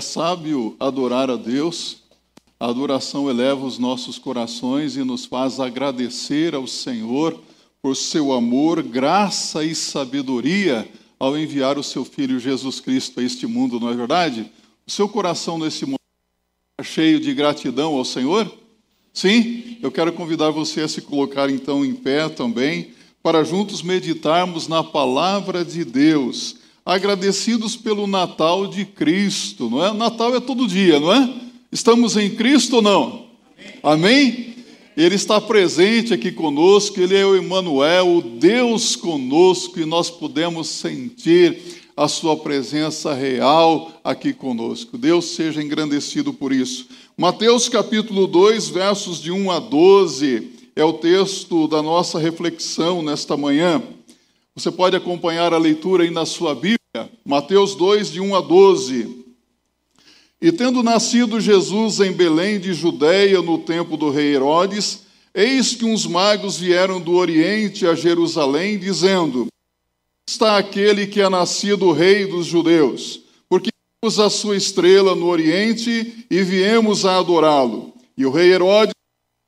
É sábio adorar a Deus, a adoração eleva os nossos corações e nos faz agradecer ao Senhor por seu amor, graça e sabedoria ao enviar o seu Filho Jesus Cristo a este mundo, não é verdade? O seu coração nesse momento está cheio de gratidão ao Senhor? Sim? Eu quero convidar você a se colocar então em pé também, para juntos meditarmos na palavra de Deus agradecidos pelo Natal de Cristo, não é? Natal é todo dia, não é? Estamos em Cristo ou não? Amém? Amém? Ele está presente aqui conosco, ele é o Emmanuel, o Deus conosco, e nós podemos sentir a sua presença real aqui conosco. Deus seja engrandecido por isso. Mateus capítulo 2, versos de 1 a 12, é o texto da nossa reflexão nesta manhã. Você pode acompanhar a leitura aí na sua Bíblia, Mateus 2, de 1 a 12. E tendo nascido Jesus em Belém de Judéia, no tempo do rei Herodes, eis que uns magos vieram do Oriente a Jerusalém, dizendo: Está aquele que é nascido rei dos judeus, porque vimos a sua estrela no Oriente e viemos a adorá-lo. E o rei Herodes,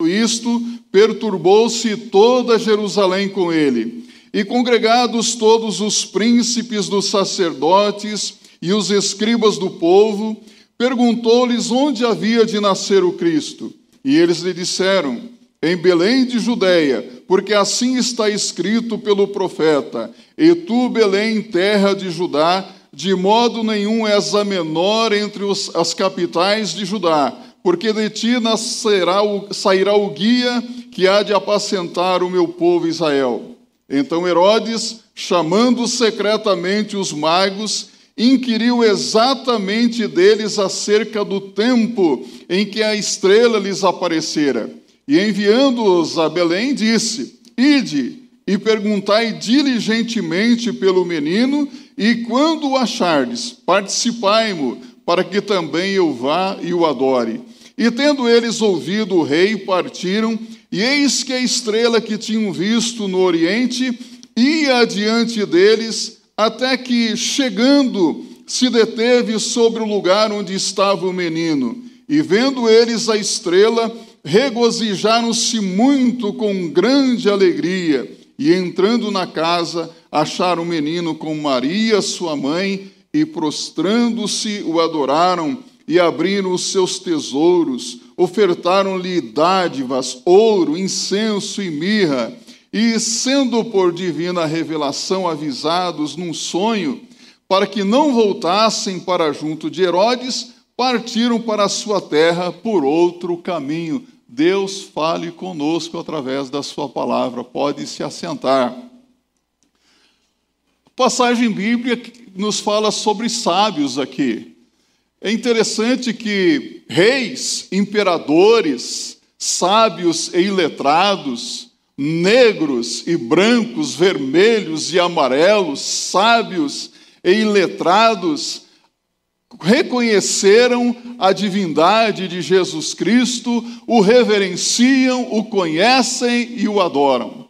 isto, perturbou-se toda Jerusalém com ele. E congregados todos os príncipes dos sacerdotes e os escribas do povo, perguntou-lhes onde havia de nascer o Cristo. E eles lhe disseram: Em Belém de Judeia, porque assim está escrito pelo profeta: E tu, Belém, terra de Judá, de modo nenhum és a menor entre os, as capitais de Judá, porque de ti nascerá o, sairá o guia que há de apacentar o meu povo Israel. Então Herodes, chamando secretamente os magos, inquiriu exatamente deles acerca do tempo em que a estrela lhes aparecera. E enviando-os a Belém, disse: Ide e perguntai diligentemente pelo menino, e quando o achardes, participai-mo, para que também eu vá e o adore. E tendo eles ouvido o rei, partiram e eis que a estrela que tinham visto no oriente ia adiante deles, até que, chegando, se deteve sobre o lugar onde estava o menino. E vendo eles a estrela, regozijaram-se muito com grande alegria. E entrando na casa, acharam o menino com Maria, sua mãe, e prostrando-se o adoraram e abriram os seus tesouros, ofertaram-lhe dádivas, ouro, incenso e mirra, e, sendo por divina revelação avisados num sonho, para que não voltassem para junto de Herodes, partiram para a sua terra por outro caminho. Deus fale conosco através da sua palavra. Pode se assentar. Passagem bíblica nos fala sobre sábios aqui. É interessante que reis, imperadores, sábios e iletrados, negros e brancos, vermelhos e amarelos, sábios e iletrados, reconheceram a divindade de Jesus Cristo, o reverenciam, o conhecem e o adoram.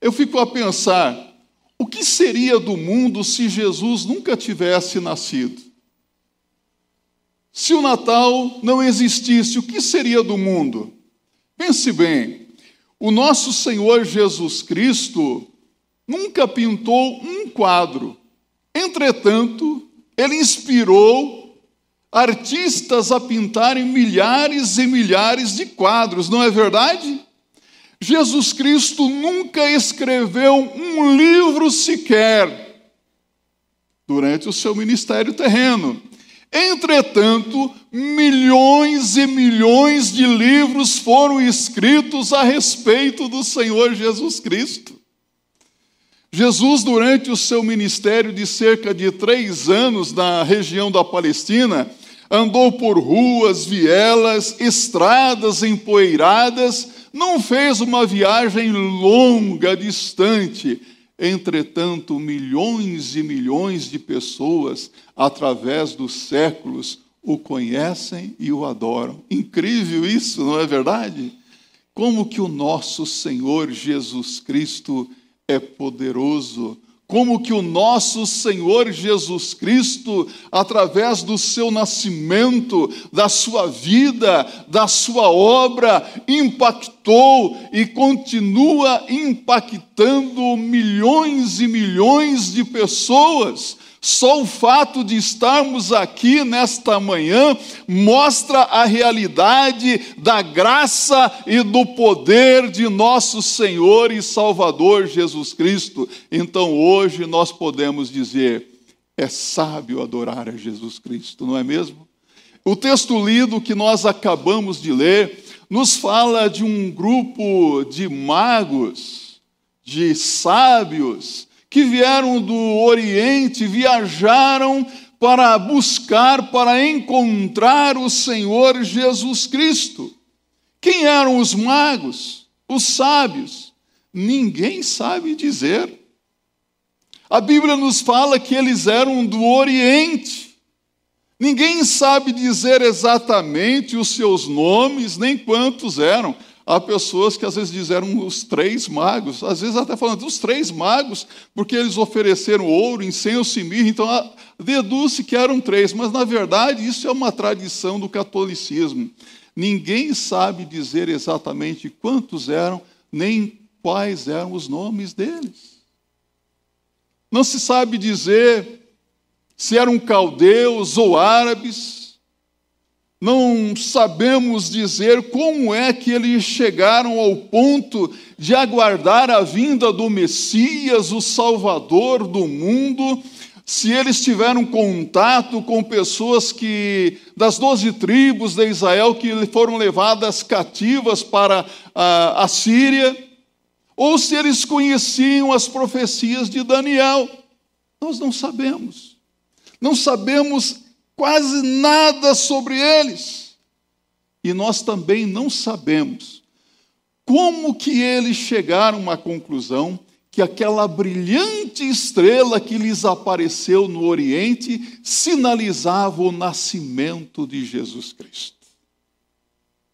Eu fico a pensar, o que seria do mundo se Jesus nunca tivesse nascido? Se o Natal não existisse, o que seria do mundo? Pense bem, o nosso Senhor Jesus Cristo nunca pintou um quadro. Entretanto, ele inspirou artistas a pintarem milhares e milhares de quadros, não é verdade? Jesus Cristo nunca escreveu um livro sequer durante o seu ministério terreno. Entretanto, milhões e milhões de livros foram escritos a respeito do Senhor Jesus Cristo. Jesus, durante o seu ministério de cerca de três anos na região da Palestina, andou por ruas, vielas, estradas empoeiradas, não fez uma viagem longa, distante, Entretanto, milhões e milhões de pessoas, através dos séculos, o conhecem e o adoram. Incrível isso, não é verdade? Como que o nosso Senhor Jesus Cristo é poderoso, como que o nosso Senhor Jesus Cristo, através do seu nascimento, da sua vida, da sua obra, impactou e continua impactando milhões e milhões de pessoas só o fato de estarmos aqui nesta manhã mostra a realidade da graça e do poder de nosso Senhor e Salvador Jesus Cristo. Então hoje nós podemos dizer: é sábio adorar a Jesus Cristo, não é mesmo? O texto lido que nós acabamos de ler nos fala de um grupo de magos, de sábios, que vieram do Oriente, viajaram para buscar, para encontrar o Senhor Jesus Cristo. Quem eram os magos, os sábios? Ninguém sabe dizer. A Bíblia nos fala que eles eram do Oriente. Ninguém sabe dizer exatamente os seus nomes, nem quantos eram. Há pessoas que às vezes disseram os três magos, às vezes até falando dos três magos, porque eles ofereceram ouro, incenso e mirra, então ah, deduz-se que eram três, mas na verdade isso é uma tradição do catolicismo. Ninguém sabe dizer exatamente quantos eram, nem quais eram os nomes deles. Não se sabe dizer se eram caldeus ou árabes, não sabemos dizer como é que eles chegaram ao ponto de aguardar a vinda do Messias, o Salvador do mundo, se eles tiveram contato com pessoas que das doze tribos de Israel que foram levadas cativas para a, a Síria, ou se eles conheciam as profecias de Daniel. Nós não sabemos. Não sabemos quase nada sobre eles. E nós também não sabemos como que eles chegaram à conclusão que aquela brilhante estrela que lhes apareceu no Oriente sinalizava o nascimento de Jesus Cristo.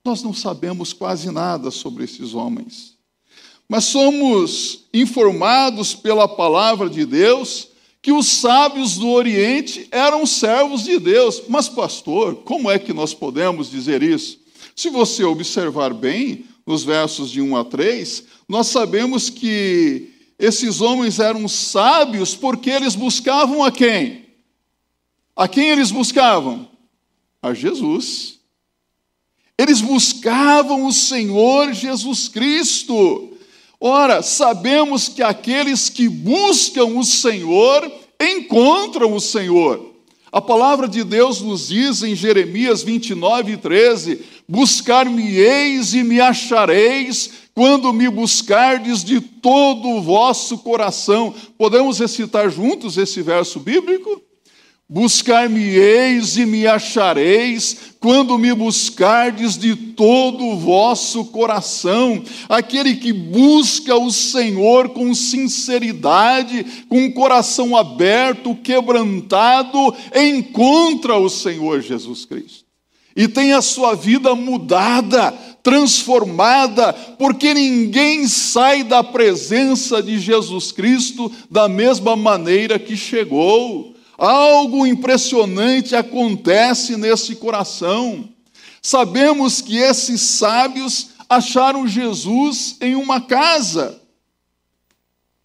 Nós não sabemos quase nada sobre esses homens, mas somos informados pela palavra de Deus que os sábios do Oriente eram servos de Deus. Mas, pastor, como é que nós podemos dizer isso? Se você observar bem, nos versos de 1 a 3, nós sabemos que esses homens eram sábios porque eles buscavam a quem? A quem eles buscavam? A Jesus. Eles buscavam o Senhor Jesus Cristo. Ora, sabemos que aqueles que buscam o Senhor encontram o Senhor. A palavra de Deus nos diz em Jeremias 29, 13: Buscar-me-eis e me achareis, quando me buscardes de todo o vosso coração. Podemos recitar juntos esse verso bíblico? Buscar-me-eis e me achareis, quando me buscardes de todo o vosso coração. Aquele que busca o Senhor com sinceridade, com o coração aberto, quebrantado, encontra o Senhor Jesus Cristo. E tem a sua vida mudada, transformada, porque ninguém sai da presença de Jesus Cristo da mesma maneira que chegou. Algo impressionante acontece nesse coração. Sabemos que esses sábios acharam Jesus em uma casa.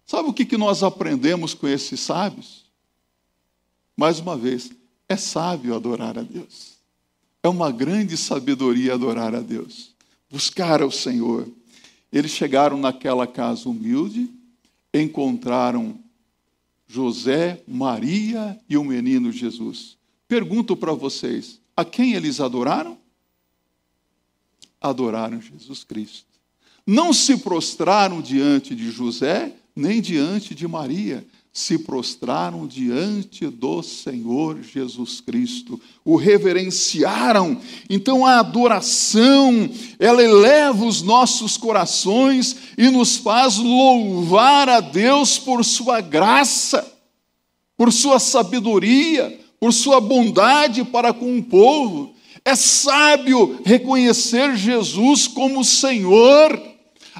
Sabe o que nós aprendemos com esses sábios? Mais uma vez, é sábio adorar a Deus. É uma grande sabedoria adorar a Deus. Buscar ao Senhor. Eles chegaram naquela casa humilde, encontraram José, Maria e o menino Jesus. Pergunto para vocês: a quem eles adoraram? Adoraram Jesus Cristo. Não se prostraram diante de José, nem diante de Maria, se prostraram diante do Senhor Jesus Cristo, o reverenciaram. Então a adoração, ela eleva os nossos corações e nos faz louvar a Deus por sua graça, por sua sabedoria, por sua bondade para com o povo. É sábio reconhecer Jesus como Senhor.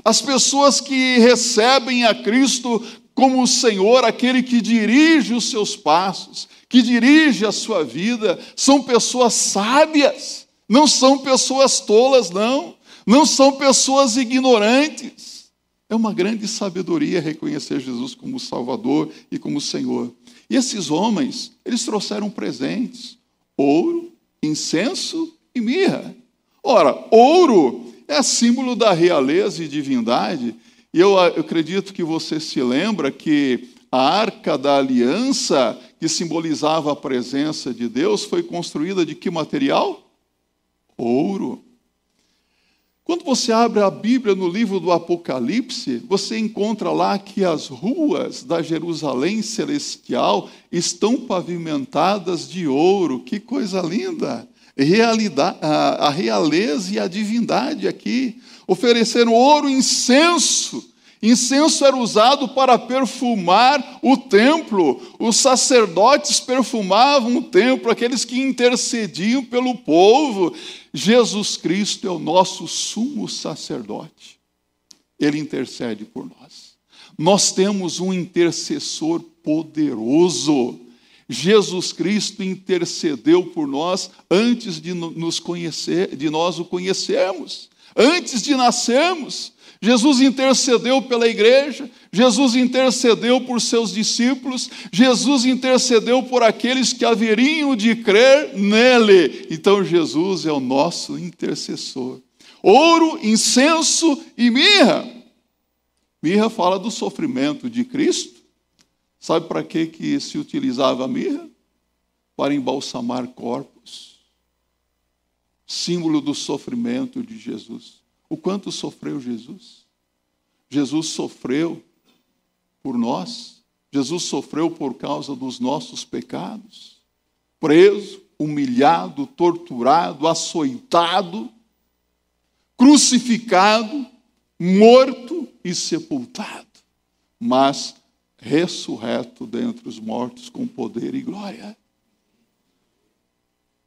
As pessoas que recebem a Cristo como o Senhor, aquele que dirige os seus passos, que dirige a sua vida, são pessoas sábias, não são pessoas tolas, não, não são pessoas ignorantes. É uma grande sabedoria reconhecer Jesus como Salvador e como Senhor. E esses homens, eles trouxeram presentes: ouro, incenso e mirra. Ora, ouro é símbolo da realeza e divindade, e eu, eu acredito que você se lembra que a arca da aliança, que simbolizava a presença de Deus, foi construída de que material? Ouro. Quando você abre a Bíblia no livro do Apocalipse, você encontra lá que as ruas da Jerusalém celestial estão pavimentadas de ouro. Que coisa linda! Realidade, a realeza e a divindade aqui. Ofereceram ouro e incenso. Incenso era usado para perfumar o templo. Os sacerdotes perfumavam o templo, aqueles que intercediam pelo povo. Jesus Cristo é o nosso sumo sacerdote. Ele intercede por nós. Nós temos um intercessor poderoso Jesus Cristo intercedeu por nós antes de nos conhecer, de nós o conhecermos, antes de nascermos. Jesus intercedeu pela igreja, Jesus intercedeu por seus discípulos, Jesus intercedeu por aqueles que haveriam de crer nele. Então Jesus é o nosso intercessor. Ouro, incenso e mirra. Mirra fala do sofrimento de Cristo Sabe para que, que se utilizava a mirra? Para embalsamar corpos. Símbolo do sofrimento de Jesus. O quanto sofreu Jesus? Jesus sofreu por nós. Jesus sofreu por causa dos nossos pecados. Preso, humilhado, torturado, açoitado, crucificado, morto e sepultado. Mas ressurreto dentre os mortos com poder e glória.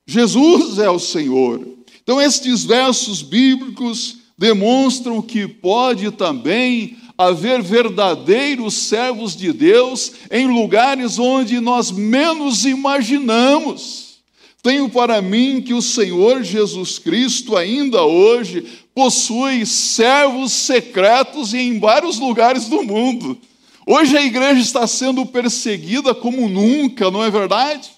Jesus é o Senhor. Então, estes versos bíblicos demonstram que pode também haver verdadeiros servos de Deus em lugares onde nós menos imaginamos. Tenho para mim que o Senhor Jesus Cristo ainda hoje possui servos secretos em vários lugares do mundo. Hoje a igreja está sendo perseguida como nunca, não é verdade?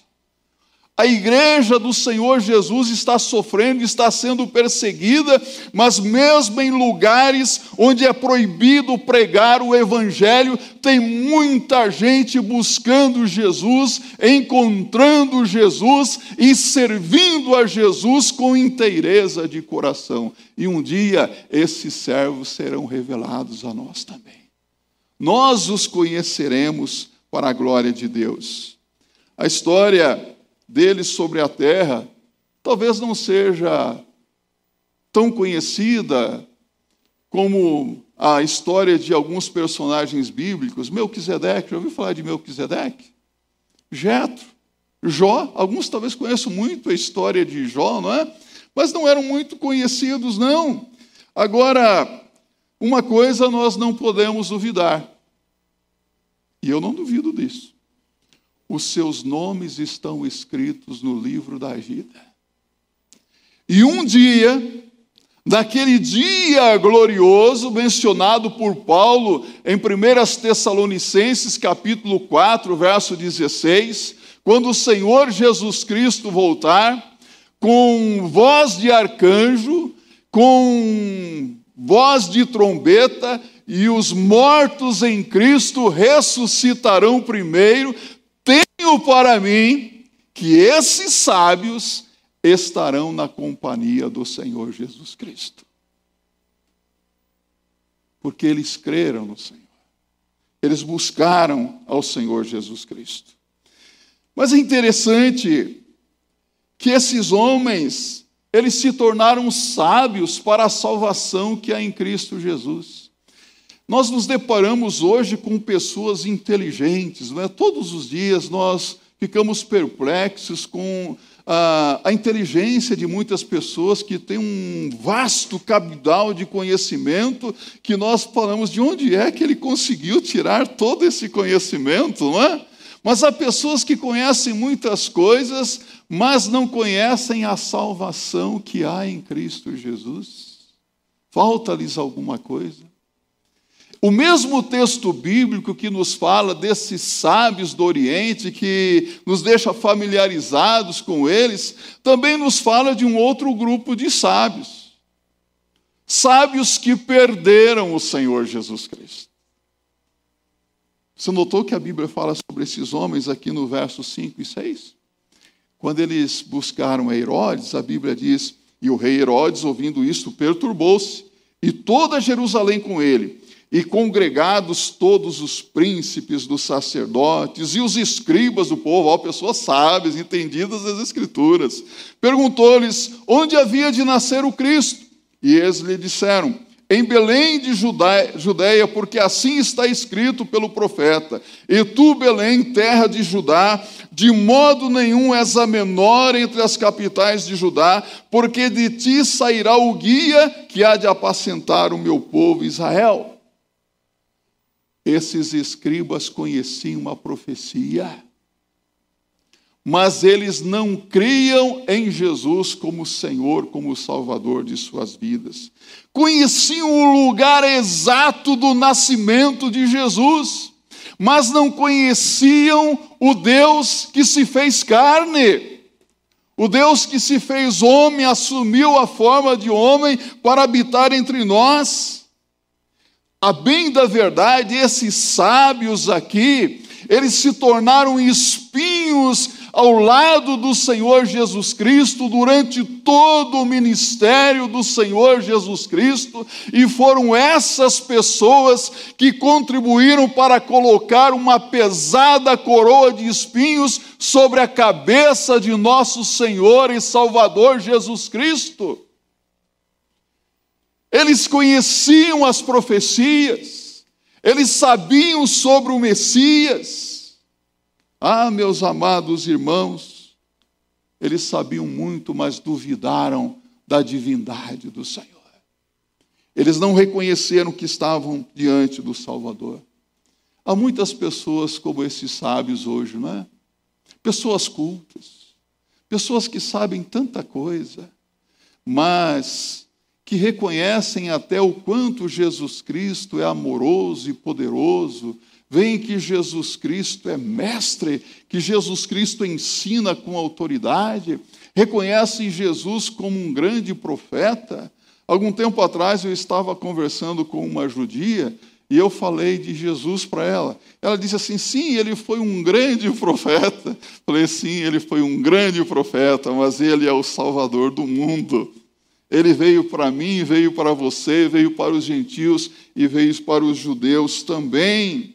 A igreja do Senhor Jesus está sofrendo, está sendo perseguida, mas mesmo em lugares onde é proibido pregar o Evangelho, tem muita gente buscando Jesus, encontrando Jesus e servindo a Jesus com inteireza de coração. E um dia esses servos serão revelados a nós também nós os conheceremos para a glória de Deus. A história deles sobre a terra talvez não seja tão conhecida como a história de alguns personagens bíblicos. Melquisedeque, já ouviu falar de Melquisedeque? Jetro, Jó, alguns talvez conheçam muito a história de Jó, não é? Mas não eram muito conhecidos, não. Agora, uma coisa nós não podemos duvidar, e eu não duvido disso. Os seus nomes estão escritos no livro da vida. E um dia, naquele dia glorioso mencionado por Paulo em 1 Tessalonicenses, capítulo 4, verso 16, quando o Senhor Jesus Cristo voltar, com voz de arcanjo, com voz de trombeta, e os mortos em Cristo ressuscitarão primeiro. Tenho para mim que esses sábios estarão na companhia do Senhor Jesus Cristo. Porque eles creram no Senhor. Eles buscaram ao Senhor Jesus Cristo. Mas é interessante que esses homens eles se tornaram sábios para a salvação que há em Cristo Jesus. Nós nos deparamos hoje com pessoas inteligentes, é? todos os dias nós ficamos perplexos com a, a inteligência de muitas pessoas que têm um vasto cabidal de conhecimento que nós falamos de onde é que ele conseguiu tirar todo esse conhecimento, não é? Mas há pessoas que conhecem muitas coisas, mas não conhecem a salvação que há em Cristo Jesus. Falta-lhes alguma coisa. O mesmo texto bíblico que nos fala desses sábios do Oriente, que nos deixa familiarizados com eles, também nos fala de um outro grupo de sábios. Sábios que perderam o Senhor Jesus Cristo. Você notou que a Bíblia fala sobre esses homens aqui no verso 5 e 6? Quando eles buscaram Herodes, a Bíblia diz: E o rei Herodes, ouvindo isto, perturbou-se, e toda Jerusalém com ele e congregados todos os príncipes dos sacerdotes e os escribas do povo, ó, pessoas sábias, entendidas das Escrituras, perguntou-lhes onde havia de nascer o Cristo. E eles lhe disseram: em Belém de Judéia, porque assim está escrito pelo profeta: E tu, Belém, terra de Judá, de modo nenhum és a menor entre as capitais de Judá, porque de ti sairá o guia que há de apacentar o meu povo Israel. Esses escribas conheciam uma profecia, mas eles não criam em Jesus como Senhor, como Salvador de suas vidas. Conheciam o lugar exato do nascimento de Jesus, mas não conheciam o Deus que se fez carne. O Deus que se fez homem, assumiu a forma de homem para habitar entre nós. A bem da verdade, esses sábios aqui, eles se tornaram espinhos ao lado do Senhor Jesus Cristo durante todo o ministério do Senhor Jesus Cristo, e foram essas pessoas que contribuíram para colocar uma pesada coroa de espinhos sobre a cabeça de nosso Senhor e Salvador Jesus Cristo. Eles conheciam as profecias, eles sabiam sobre o Messias. Ah, meus amados irmãos, eles sabiam muito, mas duvidaram da divindade do Senhor. Eles não reconheceram que estavam diante do Salvador. Há muitas pessoas como esses sábios hoje, não é? Pessoas cultas, pessoas que sabem tanta coisa, mas que reconhecem até o quanto Jesus Cristo é amoroso e poderoso, veem que Jesus Cristo é mestre, que Jesus Cristo ensina com autoridade, reconhecem Jesus como um grande profeta. Algum tempo atrás eu estava conversando com uma judia e eu falei de Jesus para ela. Ela disse assim: sim, ele foi um grande profeta. Falei: sim, ele foi um grande profeta, mas ele é o Salvador do mundo. Ele veio para mim, veio para você, veio para os gentios e veio para os judeus também.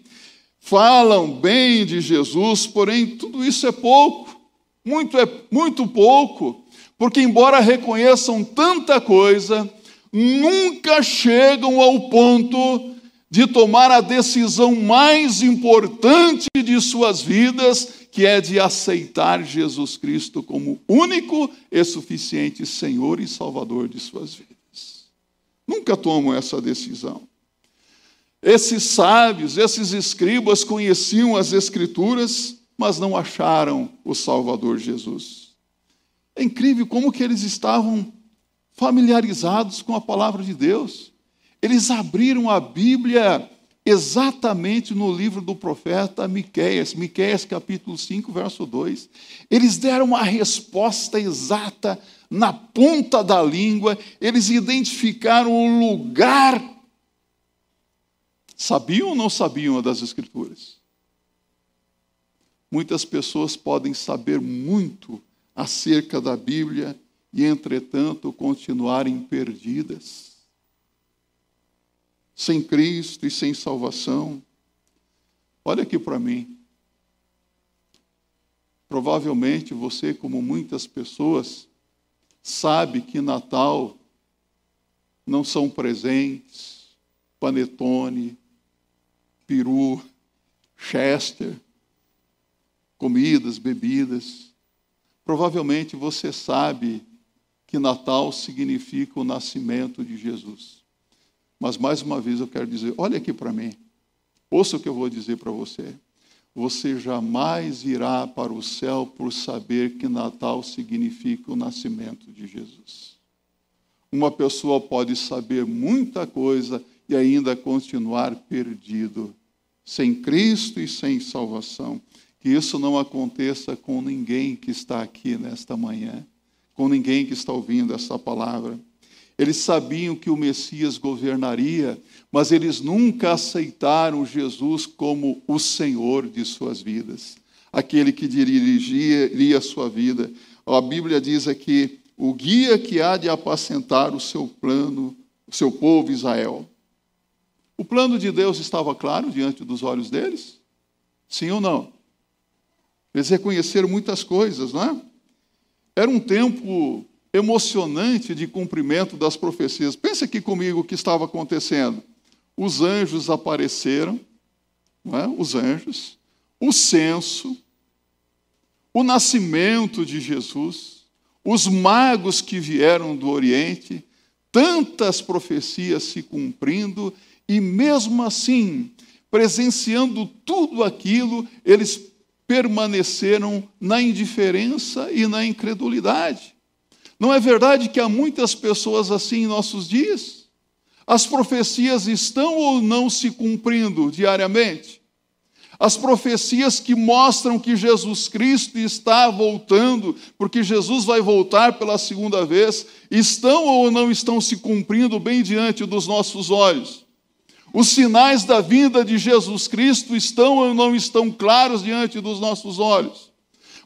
Falam bem de Jesus, porém tudo isso é pouco, muito é muito pouco, porque embora reconheçam tanta coisa, nunca chegam ao ponto de tomar a decisão mais importante de suas vidas, que é de aceitar Jesus Cristo como único e suficiente Senhor e Salvador de suas vidas. Nunca tomam essa decisão. Esses sábios, esses escribas conheciam as Escrituras, mas não acharam o Salvador Jesus. É incrível como que eles estavam familiarizados com a palavra de Deus. Eles abriram a Bíblia exatamente no livro do profeta Miqueias, Miqueias capítulo 5, verso 2. Eles deram uma resposta exata na ponta da língua, eles identificaram o lugar. Sabiam ou não sabiam das escrituras? Muitas pessoas podem saber muito acerca da Bíblia e, entretanto, continuarem perdidas sem Cristo e sem salvação. Olha aqui para mim. Provavelmente você, como muitas pessoas, sabe que Natal não são presentes, panetone, peru, chester, comidas, bebidas. Provavelmente você sabe que Natal significa o nascimento de Jesus. Mas mais uma vez eu quero dizer: olha aqui para mim, ouça o que eu vou dizer para você. Você jamais irá para o céu por saber que Natal significa o nascimento de Jesus. Uma pessoa pode saber muita coisa e ainda continuar perdido, sem Cristo e sem salvação. Que isso não aconteça com ninguém que está aqui nesta manhã, com ninguém que está ouvindo essa palavra. Eles sabiam que o Messias governaria, mas eles nunca aceitaram Jesus como o Senhor de suas vidas, aquele que dirigiria a sua vida. A Bíblia diz aqui: o guia que há de apacentar o seu plano, o seu povo Israel. O plano de Deus estava claro diante dos olhos deles? Sim ou não? Eles reconheceram muitas coisas, não é? Era um tempo emocionante de cumprimento das profecias. Pense aqui comigo o que estava acontecendo. Os anjos apareceram, é? os anjos, o censo, o nascimento de Jesus, os magos que vieram do Oriente, tantas profecias se cumprindo, e mesmo assim, presenciando tudo aquilo, eles permaneceram na indiferença e na incredulidade. Não é verdade que há muitas pessoas assim em nossos dias? As profecias estão ou não se cumprindo diariamente? As profecias que mostram que Jesus Cristo está voltando, porque Jesus vai voltar pela segunda vez, estão ou não estão se cumprindo bem diante dos nossos olhos? Os sinais da vinda de Jesus Cristo estão ou não estão claros diante dos nossos olhos.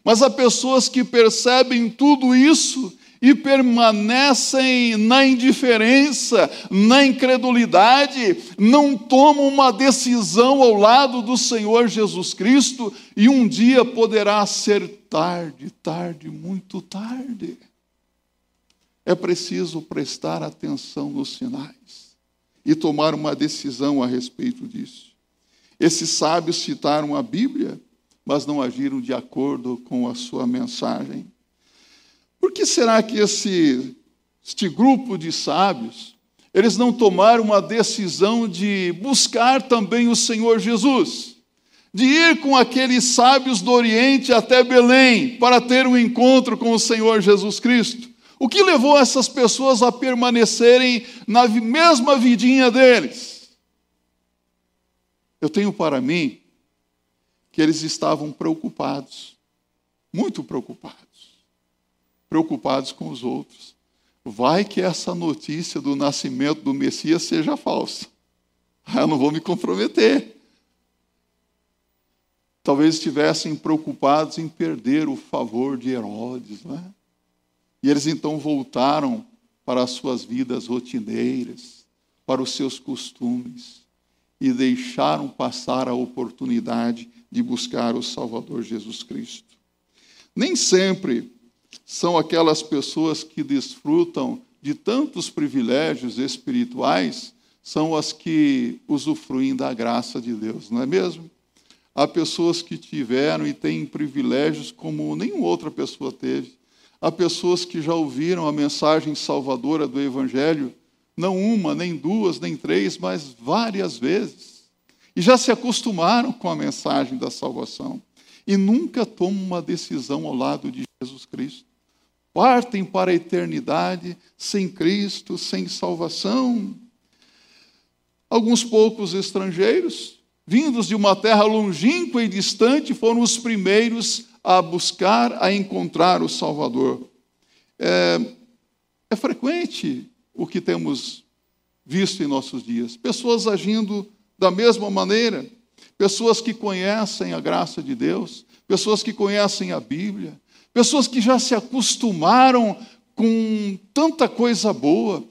Mas há pessoas que percebem tudo isso e permanecem na indiferença, na incredulidade, não tomam uma decisão ao lado do Senhor Jesus Cristo e um dia poderá ser tarde, tarde, muito tarde. É preciso prestar atenção nos sinais e tomar uma decisão a respeito disso. Esses sábios citaram a Bíblia, mas não agiram de acordo com a sua mensagem. Por que será que esse, este grupo de sábios, eles não tomaram uma decisão de buscar também o Senhor Jesus? De ir com aqueles sábios do Oriente até Belém para ter um encontro com o Senhor Jesus Cristo? O que levou essas pessoas a permanecerem na mesma vidinha deles? Eu tenho para mim que eles estavam preocupados, muito preocupados, preocupados com os outros. Vai que essa notícia do nascimento do Messias seja falsa. Eu não vou me comprometer. Talvez estivessem preocupados em perder o favor de Herodes, não é? E eles então voltaram para as suas vidas rotineiras, para os seus costumes, e deixaram passar a oportunidade de buscar o Salvador Jesus Cristo. Nem sempre são aquelas pessoas que desfrutam de tantos privilégios espirituais, são as que usufruem da graça de Deus, não é mesmo? Há pessoas que tiveram e têm privilégios como nenhuma outra pessoa teve. Há pessoas que já ouviram a mensagem salvadora do Evangelho, não uma, nem duas, nem três, mas várias vezes. E já se acostumaram com a mensagem da salvação. E nunca tomam uma decisão ao lado de Jesus Cristo. Partem para a eternidade sem Cristo, sem salvação. Alguns poucos estrangeiros, vindos de uma terra longínqua e distante, foram os primeiros a buscar, a encontrar o Salvador. É, é frequente o que temos visto em nossos dias. Pessoas agindo da mesma maneira, pessoas que conhecem a graça de Deus, pessoas que conhecem a Bíblia, pessoas que já se acostumaram com tanta coisa boa,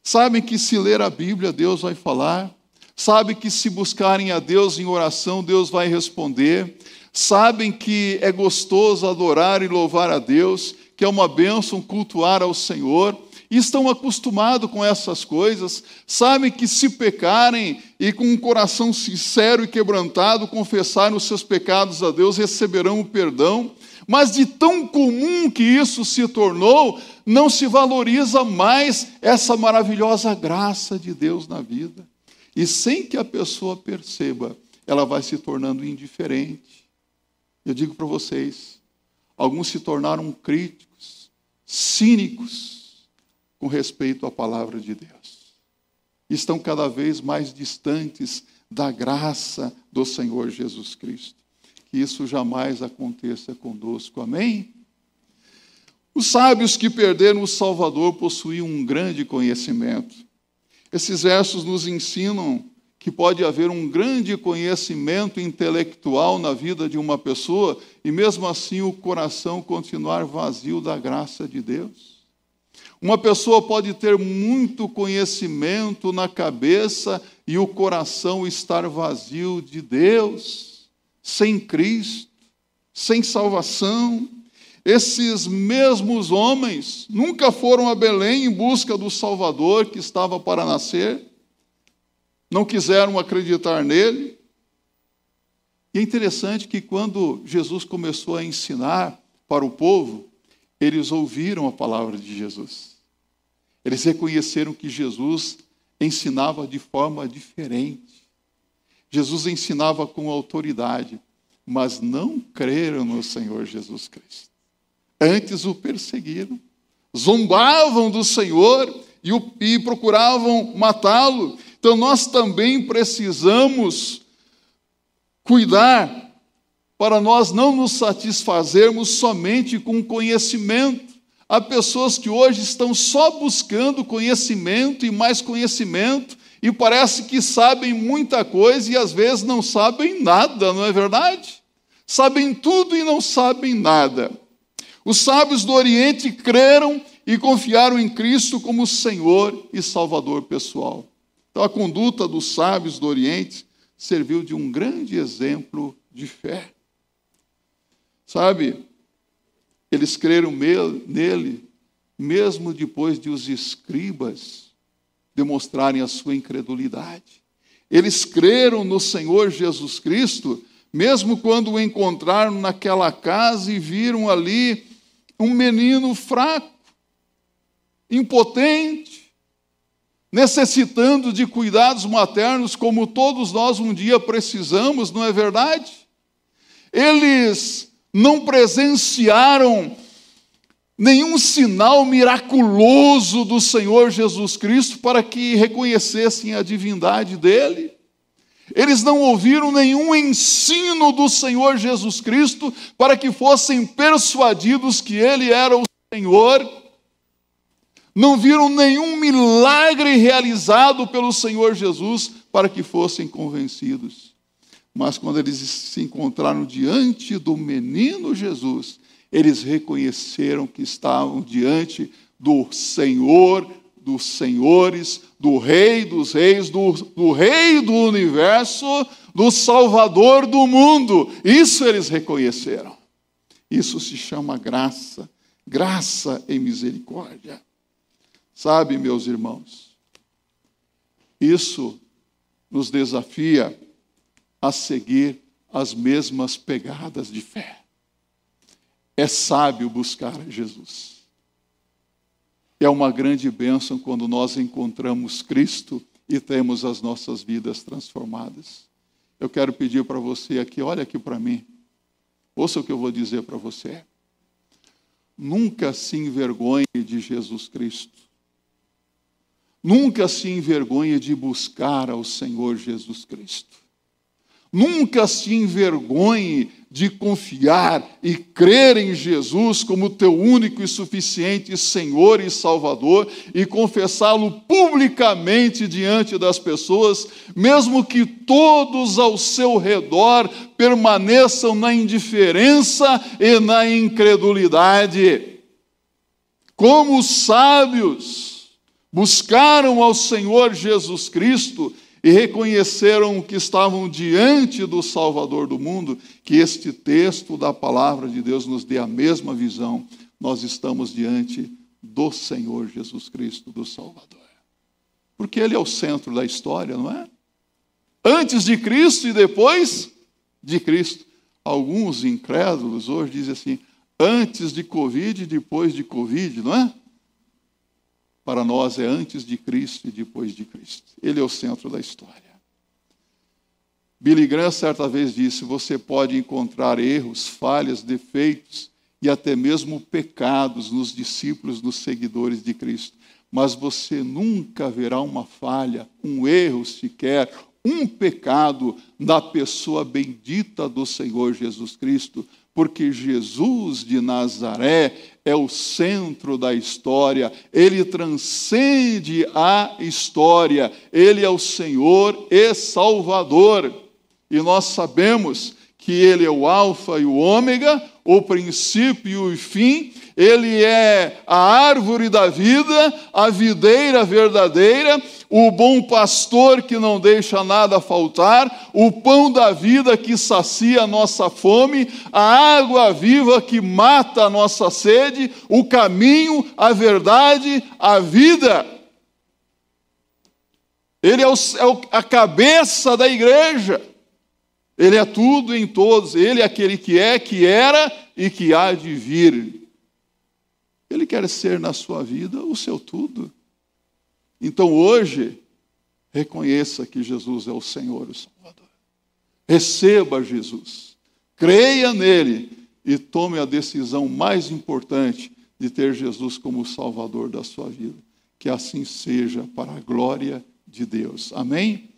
sabem que se ler a Bíblia, Deus vai falar, sabem que se buscarem a Deus em oração, Deus vai responder, sabem que é gostoso adorar e louvar a Deus, que é uma bênção cultuar ao Senhor, e estão acostumados com essas coisas, sabem que se pecarem e com um coração sincero e quebrantado confessarem os seus pecados a Deus, receberão o perdão. Mas de tão comum que isso se tornou, não se valoriza mais essa maravilhosa graça de Deus na vida. E sem que a pessoa perceba, ela vai se tornando indiferente. Eu digo para vocês, alguns se tornaram críticos, cínicos, com respeito à palavra de Deus. Estão cada vez mais distantes da graça do Senhor Jesus Cristo. Que isso jamais aconteça conosco. Amém? Os sábios que perderam o Salvador possuíam um grande conhecimento. Esses versos nos ensinam que pode haver um grande conhecimento intelectual na vida de uma pessoa e mesmo assim o coração continuar vazio da graça de Deus. Uma pessoa pode ter muito conhecimento na cabeça e o coração estar vazio de Deus, sem Cristo, sem salvação. Esses mesmos homens nunca foram a Belém em busca do Salvador que estava para nascer, não quiseram acreditar nele. E é interessante que quando Jesus começou a ensinar para o povo, eles ouviram a palavra de Jesus. Eles reconheceram que Jesus ensinava de forma diferente. Jesus ensinava com autoridade, mas não creram no Senhor Jesus Cristo. Antes o perseguiram, zombavam do Senhor e, o, e procuravam matá-lo. Então nós também precisamos cuidar para nós não nos satisfazermos somente com conhecimento Há pessoas que hoje estão só buscando conhecimento e mais conhecimento e parece que sabem muita coisa e às vezes não sabem nada, não é verdade? Sabem tudo e não sabem nada. Os sábios do Oriente creram e confiaram em Cristo como Senhor e Salvador pessoal. Então, a conduta dos sábios do Oriente serviu de um grande exemplo de fé. Sabe, eles creram nele, mesmo depois de os escribas demonstrarem a sua incredulidade. Eles creram no Senhor Jesus Cristo, mesmo quando o encontraram naquela casa e viram ali um menino fraco, impotente, necessitando de cuidados maternos, como todos nós um dia precisamos, não é verdade? Eles não presenciaram nenhum sinal miraculoso do Senhor Jesus Cristo para que reconhecessem a divindade dele. Eles não ouviram nenhum ensino do Senhor Jesus Cristo para que fossem persuadidos que ele era o Senhor. Não viram nenhum milagre realizado pelo Senhor Jesus para que fossem convencidos. Mas quando eles se encontraram diante do menino Jesus, eles reconheceram que estavam diante do Senhor dos senhores, do Rei dos reis, do, do Rei do universo, do Salvador do mundo. Isso eles reconheceram. Isso se chama graça, graça e misericórdia. Sabe, meus irmãos, isso nos desafia a seguir as mesmas pegadas de fé. É sábio buscar Jesus. É uma grande bênção quando nós encontramos Cristo e temos as nossas vidas transformadas. Eu quero pedir para você aqui, olha aqui para mim. Ouça o que eu vou dizer para você. Nunca se envergonhe de Jesus Cristo. Nunca se envergonhe de buscar ao Senhor Jesus Cristo. Nunca se envergonhe de confiar e crer em Jesus como teu único e suficiente Senhor e Salvador e confessá-lo publicamente diante das pessoas, mesmo que todos ao seu redor permaneçam na indiferença e na incredulidade. Como os sábios buscaram ao Senhor Jesus Cristo e reconheceram que estavam diante do Salvador do mundo, que este texto da palavra de Deus nos dê a mesma visão. Nós estamos diante do Senhor Jesus Cristo, do Salvador. Porque Ele é o centro da história, não é? Antes de Cristo e depois de Cristo. Alguns incrédulos hoje dizem assim: antes de Covid e depois de Covid, não é? Para nós é antes de Cristo e depois de Cristo. Ele é o centro da história. Billy Graham certa vez disse: você pode encontrar erros, falhas, defeitos e até mesmo pecados nos discípulos, nos seguidores de Cristo, mas você nunca verá uma falha, um erro sequer, um pecado na pessoa bendita do Senhor Jesus Cristo, porque Jesus de Nazaré é o centro da história, ele transcende a história, ele é o Senhor e Salvador. E nós sabemos que ele é o Alfa e o Ômega, o princípio e o fim, ele é a árvore da vida, a videira verdadeira, o bom pastor que não deixa nada faltar, o pão da vida que sacia a nossa fome, a água viva que mata a nossa sede, o caminho, a verdade, a vida. Ele é, o, é a cabeça da igreja. Ele é tudo em todos, Ele é aquele que é, que era e que há de vir. Ele quer ser na sua vida o seu tudo. Então hoje, reconheça que Jesus é o Senhor, o Salvador. Receba Jesus, creia nele e tome a decisão mais importante de ter Jesus como Salvador da sua vida. Que assim seja para a glória de Deus. Amém?